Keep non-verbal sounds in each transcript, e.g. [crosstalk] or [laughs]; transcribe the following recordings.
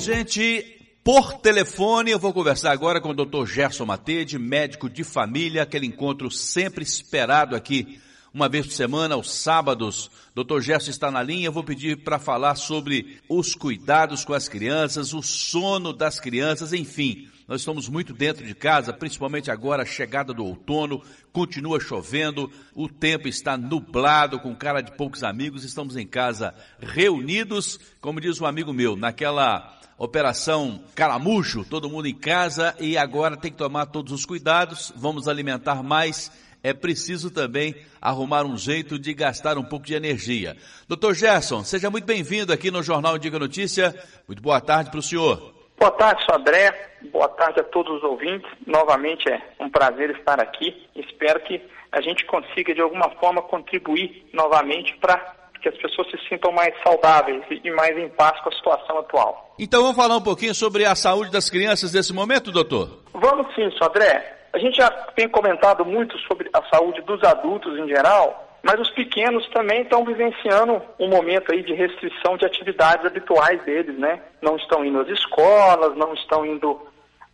gente, por telefone, eu vou conversar agora com o Dr. Gerson Matede, médico de família, aquele encontro sempre esperado aqui, uma vez por semana, aos sábados. Dr. Gerson está na linha, eu vou pedir para falar sobre os cuidados com as crianças, o sono das crianças, enfim. Nós estamos muito dentro de casa, principalmente agora chegada do outono, continua chovendo, o tempo está nublado, com cara de poucos amigos, estamos em casa reunidos, como diz um amigo meu, naquela Operação Caramujo, todo mundo em casa e agora tem que tomar todos os cuidados, vamos alimentar mais. É preciso também arrumar um jeito de gastar um pouco de energia. Doutor Gerson, seja muito bem-vindo aqui no Jornal Diga Notícia. Muito boa tarde para o senhor. Boa tarde, sou André. Boa tarde a todos os ouvintes. Novamente é um prazer estar aqui. Espero que a gente consiga, de alguma forma, contribuir novamente para que as pessoas se sintam mais saudáveis e mais em paz com a situação atual. Então vamos falar um pouquinho sobre a saúde das crianças nesse momento, doutor? Vamos sim, Sodré. A gente já tem comentado muito sobre a saúde dos adultos em geral, mas os pequenos também estão vivenciando um momento aí de restrição de atividades habituais deles, né? Não estão indo às escolas, não estão indo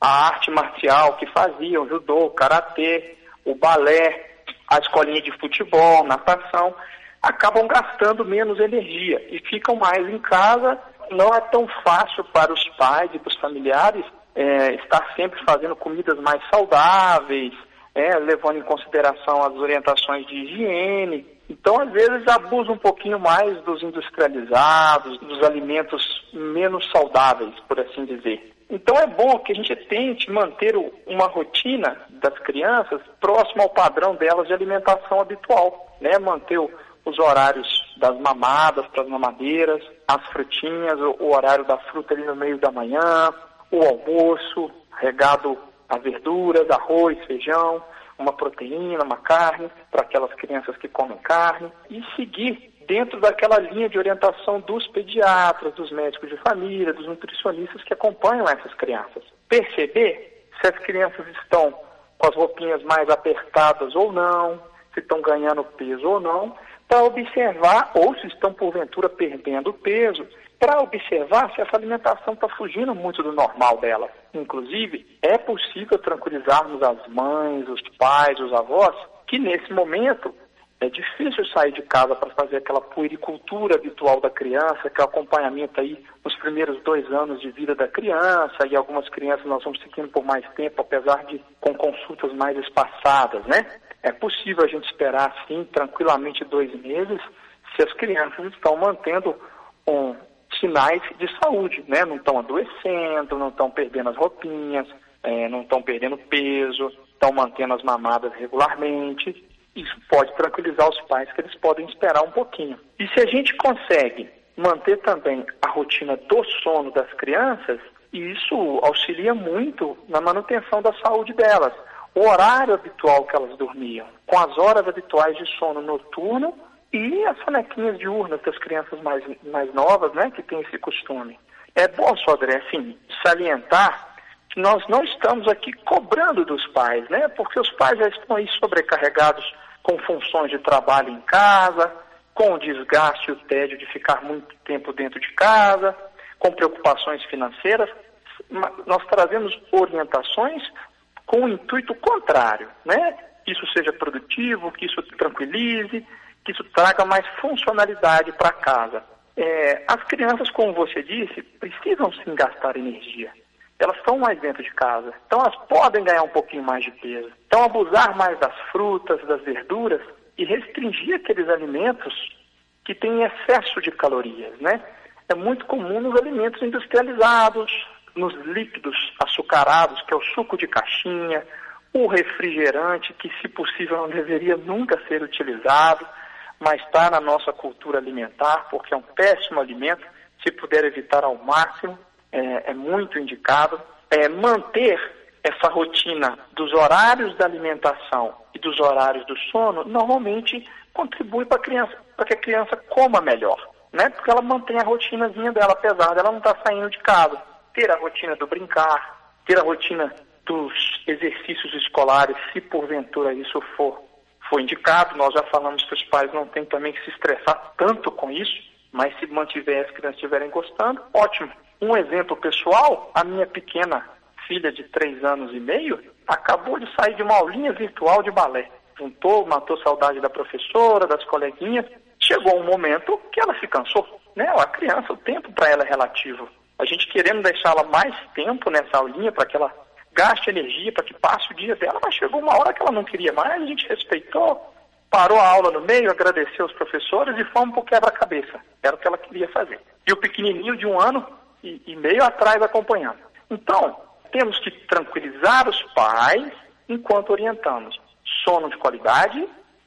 à arte marcial que faziam, judô, karatê, o balé, a escolinha de futebol, natação acabam gastando menos energia e ficam mais em casa. Não é tão fácil para os pais e para os familiares é, estar sempre fazendo comidas mais saudáveis, é, levando em consideração as orientações de higiene. Então, às vezes, abusa um pouquinho mais dos industrializados, dos alimentos menos saudáveis, por assim dizer. Então, é bom que a gente tente manter uma rotina das crianças próxima ao padrão delas de alimentação habitual, né? Manter os horários das mamadas para as mamadeiras, as frutinhas, o, o, horário da fruta ali no meio da manhã, o almoço, regado a verduras, arroz, feijão, uma proteína, uma carne, para aquelas crianças que comem carne, e seguir dentro daquela linha de orientação dos pediatras, dos médicos de família, dos nutricionistas que acompanham essas crianças. Perceber se as crianças estão com as roupinhas mais apertadas ou não, se estão ganhando peso ou não, para observar, ou se estão porventura perdendo peso, para observar se essa alimentação está fugindo muito do normal dela. Inclusive, é possível tranquilizarmos as mães, os pais, os avós, que nesse momento é difícil sair de casa para fazer aquela puericultura habitual da criança, que é o acompanhamento aí nos primeiros dois anos de vida da criança, e algumas crianças nós vamos seguindo por mais tempo, apesar de com consultas mais espaçadas, né? É possível a gente esperar, sim, tranquilamente dois meses, se as crianças estão mantendo um, sinais de saúde, né? Não estão adoecendo, não estão perdendo as roupinhas, é, não estão perdendo peso, estão mantendo as mamadas regularmente. Isso pode tranquilizar os pais que eles podem esperar um pouquinho. E se a gente consegue manter também a rotina do sono das crianças, isso auxilia muito na manutenção da saúde delas o horário habitual que elas dormiam, com as horas habituais de sono noturno e as sonequinhas diurnas das crianças mais, mais novas, né, que têm esse costume. É bom, Sodré, assim, salientar que nós não estamos aqui cobrando dos pais, né, porque os pais já estão aí sobrecarregados com funções de trabalho em casa, com o desgaste e o tédio de ficar muito tempo dentro de casa, com preocupações financeiras. Nós trazemos orientações com o intuito contrário, né? Que isso seja produtivo, que isso tranquilize, que isso traga mais funcionalidade para casa. É, as crianças, como você disse, precisam sim gastar energia. Elas estão mais dentro de casa, então elas podem ganhar um pouquinho mais de peso. Então, abusar mais das frutas, das verduras e restringir aqueles alimentos que têm excesso de calorias, né? É muito comum nos alimentos industrializados, nos líquidos açucarados, que é o suco de caixinha, o refrigerante, que se possível não deveria nunca ser utilizado, mas está na nossa cultura alimentar, porque é um péssimo alimento, se puder evitar ao máximo, é, é muito indicado. É, manter essa rotina dos horários da alimentação e dos horários do sono, normalmente contribui para que a criança coma melhor, né? Porque ela mantém a rotinazinha dela, apesar dela não estar tá saindo de casa ter a rotina do brincar, ter a rotina dos exercícios escolares, se porventura isso for, for indicado. Nós já falamos que os pais não têm também que se estressar tanto com isso, mas se mantiver as crianças estiverem gostando, ótimo. Um exemplo pessoal, a minha pequena filha de três anos e meio acabou de sair de uma aulinha virtual de balé. Juntou, matou saudade da professora, das coleguinhas. Chegou um momento que ela se cansou. Né? A criança, o tempo para ela é relativo. A gente querendo deixá-la mais tempo nessa aulinha para que ela gaste energia, para que passe o dia dela, mas chegou uma hora que ela não queria mais, a gente respeitou, parou a aula no meio, agradeceu os professores e fomos para o quebra-cabeça. Era o que ela queria fazer. E o pequenininho de um ano e, e meio atrás acompanhando. Então, temos que tranquilizar os pais enquanto orientamos. Sono de qualidade,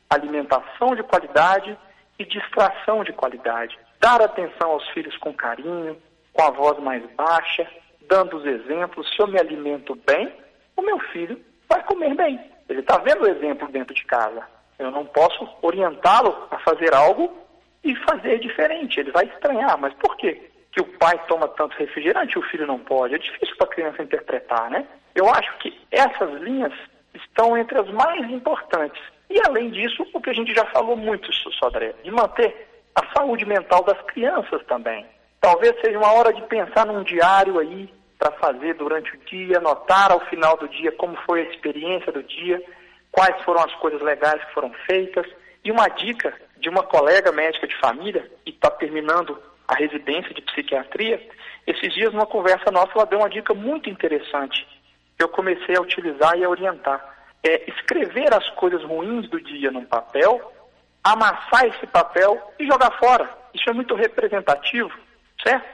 alimentação de qualidade e distração de qualidade. Dar atenção aos filhos com carinho, com a voz mais baixa, dando os exemplos. Se eu me alimento bem, o meu filho vai comer bem. Ele está vendo o exemplo dentro de casa. Eu não posso orientá-lo a fazer algo e fazer diferente. Ele vai estranhar. Mas por quê? Que o pai toma tanto refrigerante e o filho não pode. É difícil para a criança interpretar, né? Eu acho que essas linhas estão entre as mais importantes. E além disso, o que a gente já falou muito, Sodré, de manter a saúde mental das crianças também. Talvez seja uma hora de pensar num diário aí para fazer durante o dia, anotar ao final do dia como foi a experiência do dia, quais foram as coisas legais que foram feitas. E uma dica de uma colega médica de família, que está terminando a residência de psiquiatria, esses dias, numa conversa nossa, ela deu uma dica muito interessante. Eu comecei a utilizar e a orientar. É escrever as coisas ruins do dia num papel, amassar esse papel e jogar fora. Isso é muito representativo, certo?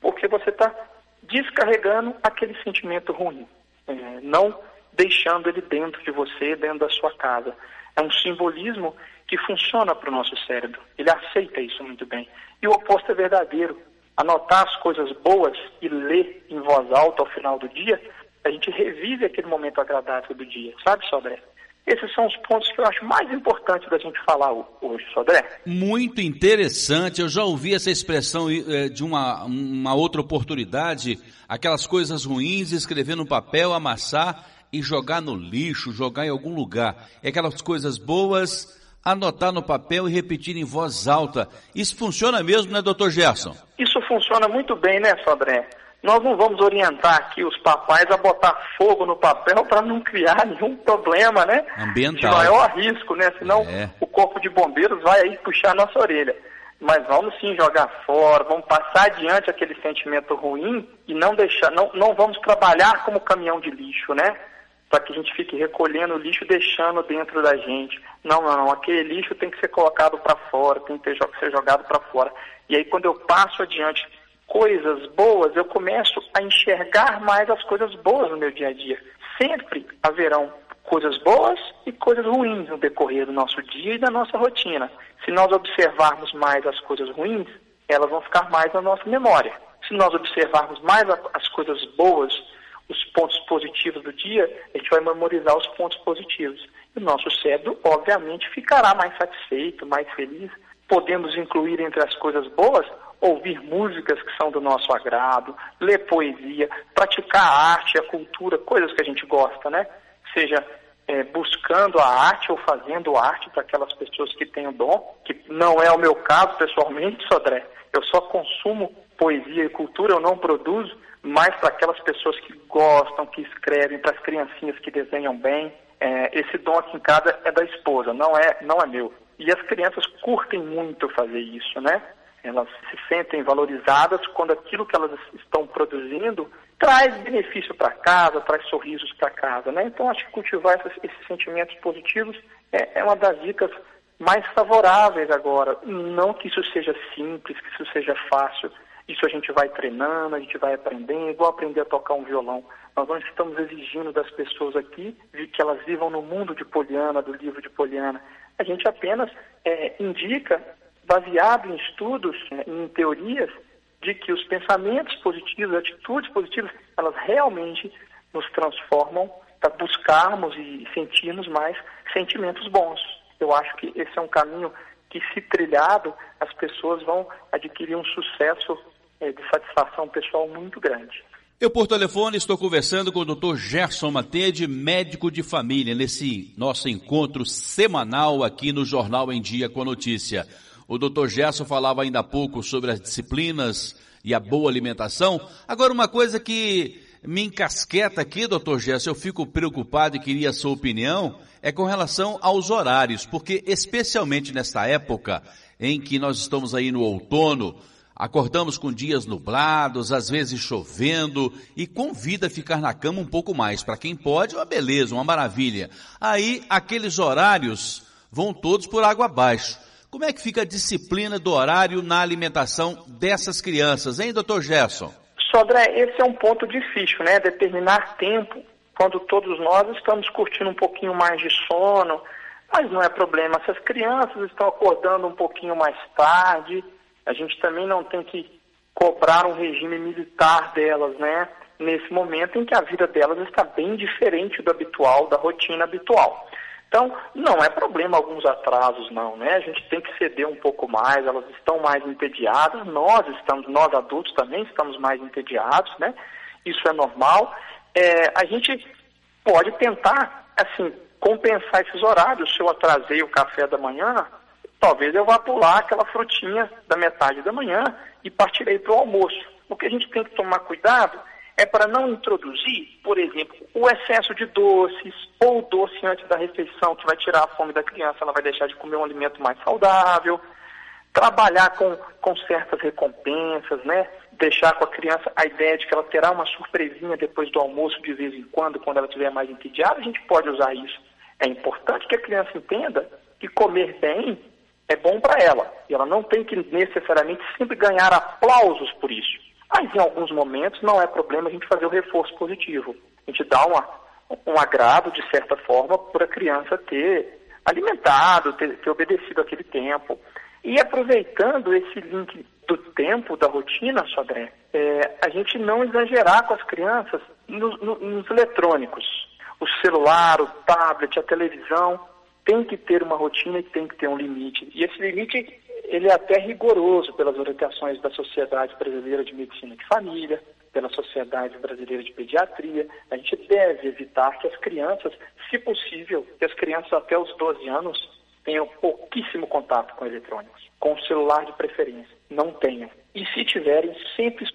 Porque você está descarregando aquele sentimento ruim, é, não deixando ele dentro de você, dentro da sua casa. É um simbolismo que funciona para o nosso cérebro. Ele aceita isso muito bem. E o oposto é verdadeiro. Anotar as coisas boas e ler em voz alta ao final do dia, a gente revive aquele momento agradável do dia, sabe, Sodré? Esses são os pontos que eu acho mais importantes da gente falar hoje, Sodré. Muito interessante. Eu já ouvi essa expressão eh, de uma, uma outra oportunidade, aquelas coisas ruins, escrever no papel, amassar e jogar no lixo, jogar em algum lugar. E aquelas coisas boas, anotar no papel e repetir em voz alta. Isso funciona mesmo, né, doutor Gerson? Isso funciona muito bem, né, Sodré? Nós não vamos orientar aqui os papais a botar fogo no papel para não criar nenhum problema, né? Ambiental. De maior risco, né? Senão é. o corpo de bombeiros vai aí puxar a nossa orelha. Mas vamos sim jogar fora, vamos passar adiante aquele sentimento ruim e não deixar, não, não vamos trabalhar como caminhão de lixo, né? Para que a gente fique recolhendo o lixo deixando dentro da gente. Não, não, não. Aquele lixo tem que ser colocado para fora, tem que ser jogado para fora. E aí quando eu passo adiante coisas boas, eu começo a enxergar mais as coisas boas no meu dia a dia. Sempre haverão coisas boas e coisas ruins no decorrer do nosso dia e da nossa rotina. Se nós observarmos mais as coisas ruins, elas vão ficar mais na nossa memória. Se nós observarmos mais as coisas boas, os pontos positivos do dia, a gente vai memorizar os pontos positivos. E o nosso cérebro, obviamente, ficará mais satisfeito, mais feliz. Podemos incluir entre as coisas boas ouvir músicas que são do nosso agrado, ler poesia, praticar a arte, a cultura, coisas que a gente gosta, né? Seja é, buscando a arte ou fazendo arte para aquelas pessoas que têm o dom, que não é o meu caso pessoalmente, Sodré. Eu só consumo poesia e cultura, eu não produzo, mas para aquelas pessoas que gostam, que escrevem, para as criancinhas que desenham bem. É, esse dom aqui em casa é da esposa, não é, não é meu. E as crianças curtem muito fazer isso, né? Elas se sentem valorizadas quando aquilo que elas estão produzindo traz benefício para casa, traz sorrisos para casa, né? Então acho que cultivar esses, esses sentimentos positivos é, é, uma das dicas mais favoráveis agora. Não que isso seja simples, que isso seja fácil. Isso a gente vai treinando, a gente vai aprendendo, igual aprender a tocar um violão. Nós não estamos exigindo das pessoas aqui que elas vivam no mundo de Poliana, do livro de Poliana. A gente apenas é, indica baseado em estudos, né, em teorias, de que os pensamentos positivos, atitudes positivas, elas realmente nos transformam para buscarmos e sentirmos mais sentimentos bons. Eu acho que esse é um caminho que, se trilhado, as pessoas vão adquirir um sucesso é, de satisfação pessoal muito grande. Eu, por telefone, estou conversando com o Dr. Gerson Matede, médico de família, nesse nosso encontro semanal aqui no Jornal em Dia com a Notícia. O doutor Gerson falava ainda há pouco sobre as disciplinas e a boa alimentação. Agora, uma coisa que me encasqueta aqui, doutor Gerson, eu fico preocupado e queria a sua opinião, é com relação aos horários, porque especialmente nesta época em que nós estamos aí no outono, acordamos com dias nublados, às vezes chovendo, e convida a ficar na cama um pouco mais. Para quem pode, uma beleza, uma maravilha. Aí, aqueles horários vão todos por água abaixo. Como é que fica a disciplina do horário na alimentação dessas crianças, hein, doutor Gerson? Sodré, esse é um ponto difícil, né? Determinar tempo quando todos nós estamos curtindo um pouquinho mais de sono, mas não é problema. Se as crianças estão acordando um pouquinho mais tarde, a gente também não tem que cobrar um regime militar delas, né? Nesse momento em que a vida delas está bem diferente do habitual, da rotina habitual. Então, não é problema alguns atrasos, não, né? A gente tem que ceder um pouco mais, elas estão mais entediadas, nós estamos, nós adultos também estamos mais entediados, né? Isso é normal. É, a gente pode tentar, assim, compensar esses horários. Se eu atrasei o café da manhã, talvez eu vá pular aquela frutinha da metade da manhã e partirei para o almoço. O que a gente tem que tomar cuidado é para não introduzir, por exemplo, o excesso de doces ou doce antes da refeição, que vai tirar a fome da criança, ela vai deixar de comer um alimento mais saudável. Trabalhar com, com certas recompensas, né? Deixar com a criança a ideia de que ela terá uma surpresinha depois do almoço de vez em quando, quando ela estiver mais entediada, a gente pode usar isso. É importante que a criança entenda que comer bem é bom para ela. E ela não tem que necessariamente sempre ganhar aplausos por isso. Mas em alguns momentos não é problema a gente fazer o reforço positivo. A gente dá uma, um agrado, de certa forma, para a criança ter alimentado, ter, ter obedecido aquele tempo. E aproveitando esse link do tempo, da rotina, Sodré, é, a gente não exagerar com as crianças no, no, nos eletrônicos. O celular, o tablet, a televisão, tem que ter uma rotina e tem que ter um limite. E esse limite ele é até rigoroso pelas orientações da Sociedade Brasileira de Medicina de Família, pela Sociedade Brasileira de Pediatria. A gente deve evitar que as crianças, se possível, que as crianças até os 12 anos tenham pouquíssimo contato com eletrônicos, com o celular de preferência. Não tenham. E se tiverem, sempre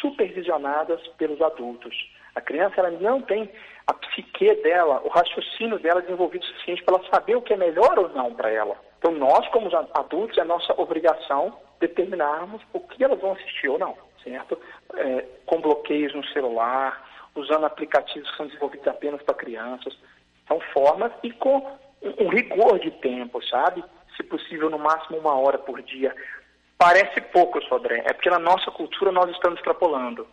supervisionadas pelos adultos. A criança ela não tem a psique dela, o raciocínio dela desenvolvido o suficiente para ela saber o que é melhor ou não para ela. Então, nós, como adultos, é nossa obrigação determinarmos o que elas vão assistir ou não, certo? É, com bloqueios no celular, usando aplicativos que são desenvolvidos apenas para crianças. São formas e com um rigor de tempo, sabe? Se possível, no máximo uma hora por dia. Parece pouco, Sodré, é porque na nossa cultura nós estamos extrapolando.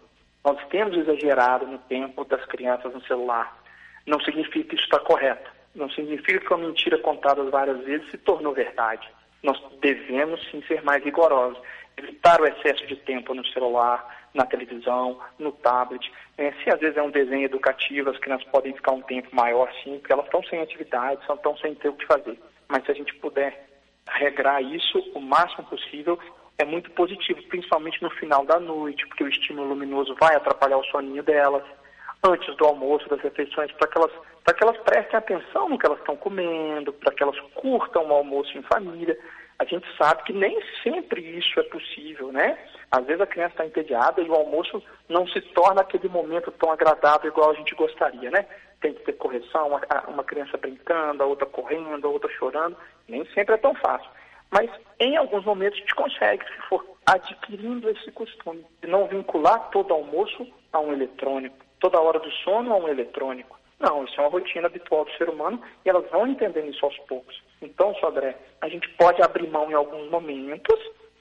Nós temos exagerado no tempo das crianças no celular. Não significa que isso está correto. Não significa que uma mentira contada várias vezes se tornou verdade. Nós devemos sim ser mais rigorosos, evitar o excesso de tempo no celular, na televisão, no tablet. É, se às vezes é um desenho educativo, as crianças podem ficar um tempo maior sim, porque elas estão sem atividade, estão sem ter o que fazer. Mas se a gente puder regrar isso o máximo possível, é muito positivo, principalmente no final da noite, porque o estímulo luminoso vai atrapalhar o soninho delas antes do almoço, das refeições, para que elas para que elas prestem atenção no que elas estão comendo, para que elas curtam o almoço em família. A gente sabe que nem sempre isso é possível, né? Às vezes a criança está entediada e o almoço não se torna aquele momento tão agradável igual a gente gostaria, né? Tem que ter correção, uma, uma criança brincando, a outra correndo, a outra chorando. Nem sempre é tão fácil. Mas em alguns momentos a gente consegue, se for adquirindo esse costume, de não vincular todo almoço a um eletrônico, toda hora do sono a um eletrônico não, isso é uma rotina habitual do ser humano e elas vão entendendo isso aos poucos. Então, Sodré, a gente pode abrir mão em alguns momentos,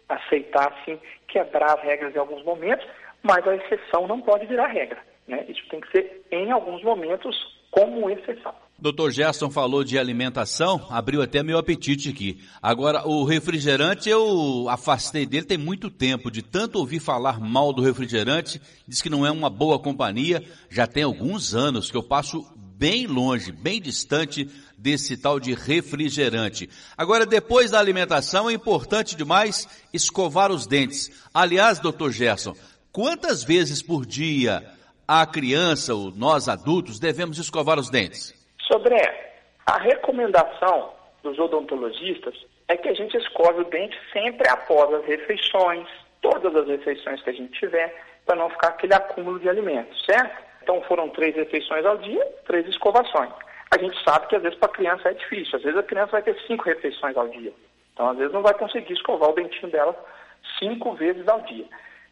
aceitar, sim, quebrar as regras em alguns momentos, mas a exceção não pode virar regra. Né? Isso tem que ser, em alguns momentos, como exceção. Doutor Gerson falou de alimentação, abriu até meu apetite aqui. Agora, o refrigerante eu afastei dele tem muito tempo, de tanto ouvir falar mal do refrigerante, diz que não é uma boa companhia, já tem alguns anos que eu passo bem longe, bem distante desse tal de refrigerante. Agora, depois da alimentação, é importante demais escovar os dentes. Aliás, doutor Gerson, quantas vezes por dia a criança, ou nós adultos, devemos escovar os dentes? Sobre a recomendação dos odontologistas é que a gente escove o dente sempre após as refeições, todas as refeições que a gente tiver, para não ficar aquele acúmulo de alimentos, certo? Então foram três refeições ao dia, três escovações. A gente sabe que às vezes para a criança é difícil, às vezes a criança vai ter cinco refeições ao dia. Então às vezes não vai conseguir escovar o dentinho dela cinco vezes ao dia.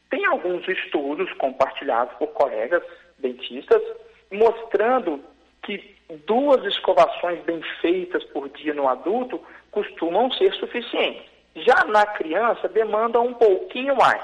Tem alguns estudos compartilhados por colegas dentistas mostrando que duas escovações bem feitas por dia no adulto costumam ser suficientes. Já na criança demanda um pouquinho mais,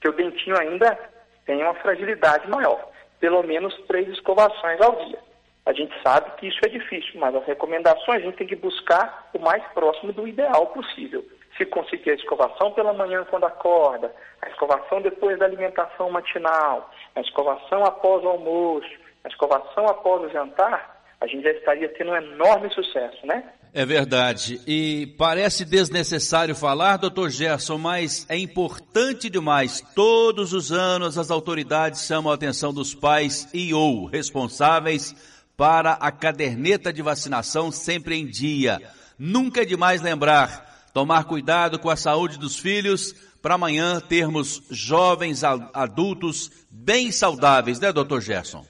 que o dentinho ainda tem uma fragilidade maior. Pelo menos três escovações ao dia. A gente sabe que isso é difícil, mas as recomendações a gente tem que buscar o mais próximo do ideal possível. Se conseguir a escovação pela manhã quando acorda, a escovação depois da alimentação matinal, a escovação após o almoço, a escovação após o jantar, a gente já estaria tendo um enorme sucesso, né? É verdade. E parece desnecessário falar, doutor Gerson, mas é importante demais. Todos os anos as autoridades chamam a atenção dos pais e ou responsáveis para a caderneta de vacinação sempre em dia. Nunca é demais lembrar, tomar cuidado com a saúde dos filhos para amanhã termos jovens adultos bem saudáveis, né, doutor Gerson?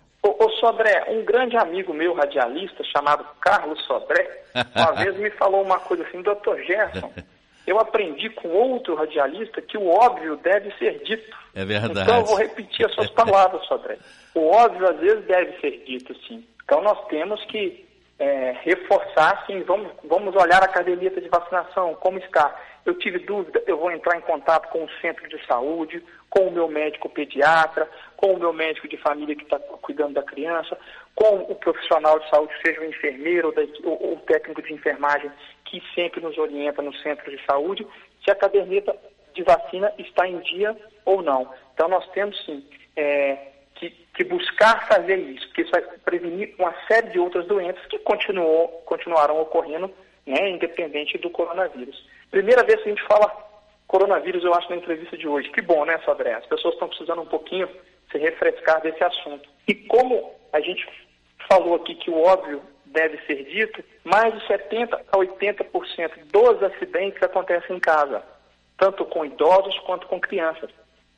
Sodré, um grande amigo meu, radialista, chamado Carlos Sodré, uma [laughs] vez me falou uma coisa assim, doutor Gerson, eu aprendi com outro radialista que o óbvio deve ser dito. É verdade. Então eu vou repetir as suas [laughs] palavras, Sodré. O óbvio às vezes deve ser dito, sim. Então nós temos que é, reforçar, sim, vamos, vamos olhar a caderneta de vacinação, como está. Eu tive dúvida, eu vou entrar em contato com o centro de saúde, com o meu médico pediatra, com o meu médico de família que está cuidando da criança, com o profissional de saúde, seja o enfermeiro ou, o técnico de enfermagem, que sempre nos orienta no centro de saúde, se a caderneta de vacina está em dia ou não. Então, nós temos sim é, que, que, buscar fazer isso, porque isso vai prevenir uma série de outras doenças que continuou, continuarão ocorrendo, né, independente do coronavírus. Primeira vez que a gente fala coronavírus, eu acho, na entrevista de hoje. Que bom, né, Sodré? As pessoas estão precisando um pouquinho se refrescar desse assunto. E como a gente falou aqui que o óbvio deve ser dito, mais de 70% a 80% dos acidentes acontecem em casa, tanto com idosos quanto com crianças.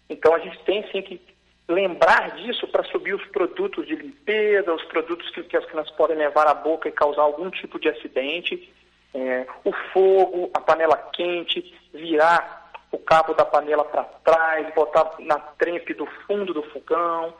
Então a gente tem sim que lembrar disso para subir os produtos de limpeza, os produtos que, que as crianças podem levar à boca e causar algum tipo de acidente. É, o fogo, a panela quente, virar o cabo da panela para trás, botar na trempe do fundo do fogão,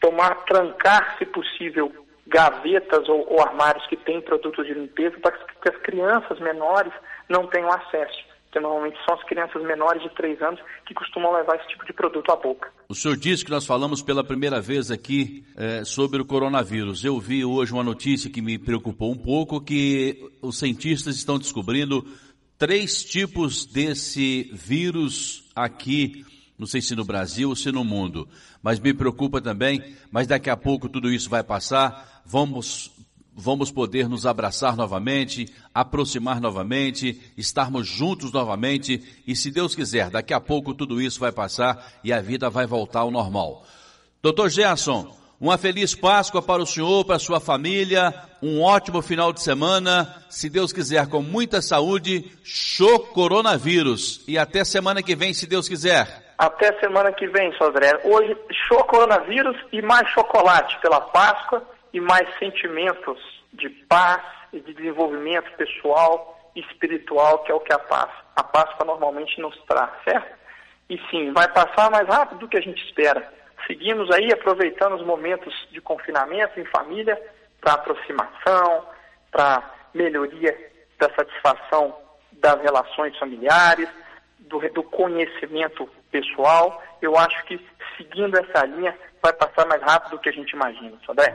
tomar, trancar, se possível, gavetas ou, ou armários que têm produtos de limpeza para que as crianças menores não tenham acesso. Porque normalmente são as crianças menores de 3 anos que costumam levar esse tipo de produto à boca. O senhor disse que nós falamos pela primeira vez aqui é, sobre o coronavírus. Eu vi hoje uma notícia que me preocupou um pouco, que os cientistas estão descobrindo três tipos desse vírus aqui, não sei se no Brasil ou se no mundo, mas me preocupa também, mas daqui a pouco tudo isso vai passar, vamos vamos poder nos abraçar novamente, aproximar novamente, estarmos juntos novamente e se Deus quiser, daqui a pouco tudo isso vai passar e a vida vai voltar ao normal. Doutor Gerson, uma feliz Páscoa para o senhor, para a sua família, um ótimo final de semana, se Deus quiser, com muita saúde, show coronavírus. E até semana que vem, se Deus quiser. Até semana que vem, Sodré. Hoje, show coronavírus e mais chocolate pela Páscoa e mais sentimentos de paz e de desenvolvimento pessoal e espiritual, que é o que a paz. A Páscoa normalmente nos traz, certo? E sim, vai passar mais rápido do que a gente espera seguimos aí aproveitando os momentos de confinamento em família para aproximação, para melhoria da satisfação das relações familiares, do, do, conhecimento pessoal. Eu acho que seguindo essa linha vai passar mais rápido do que a gente imagina, Sodré.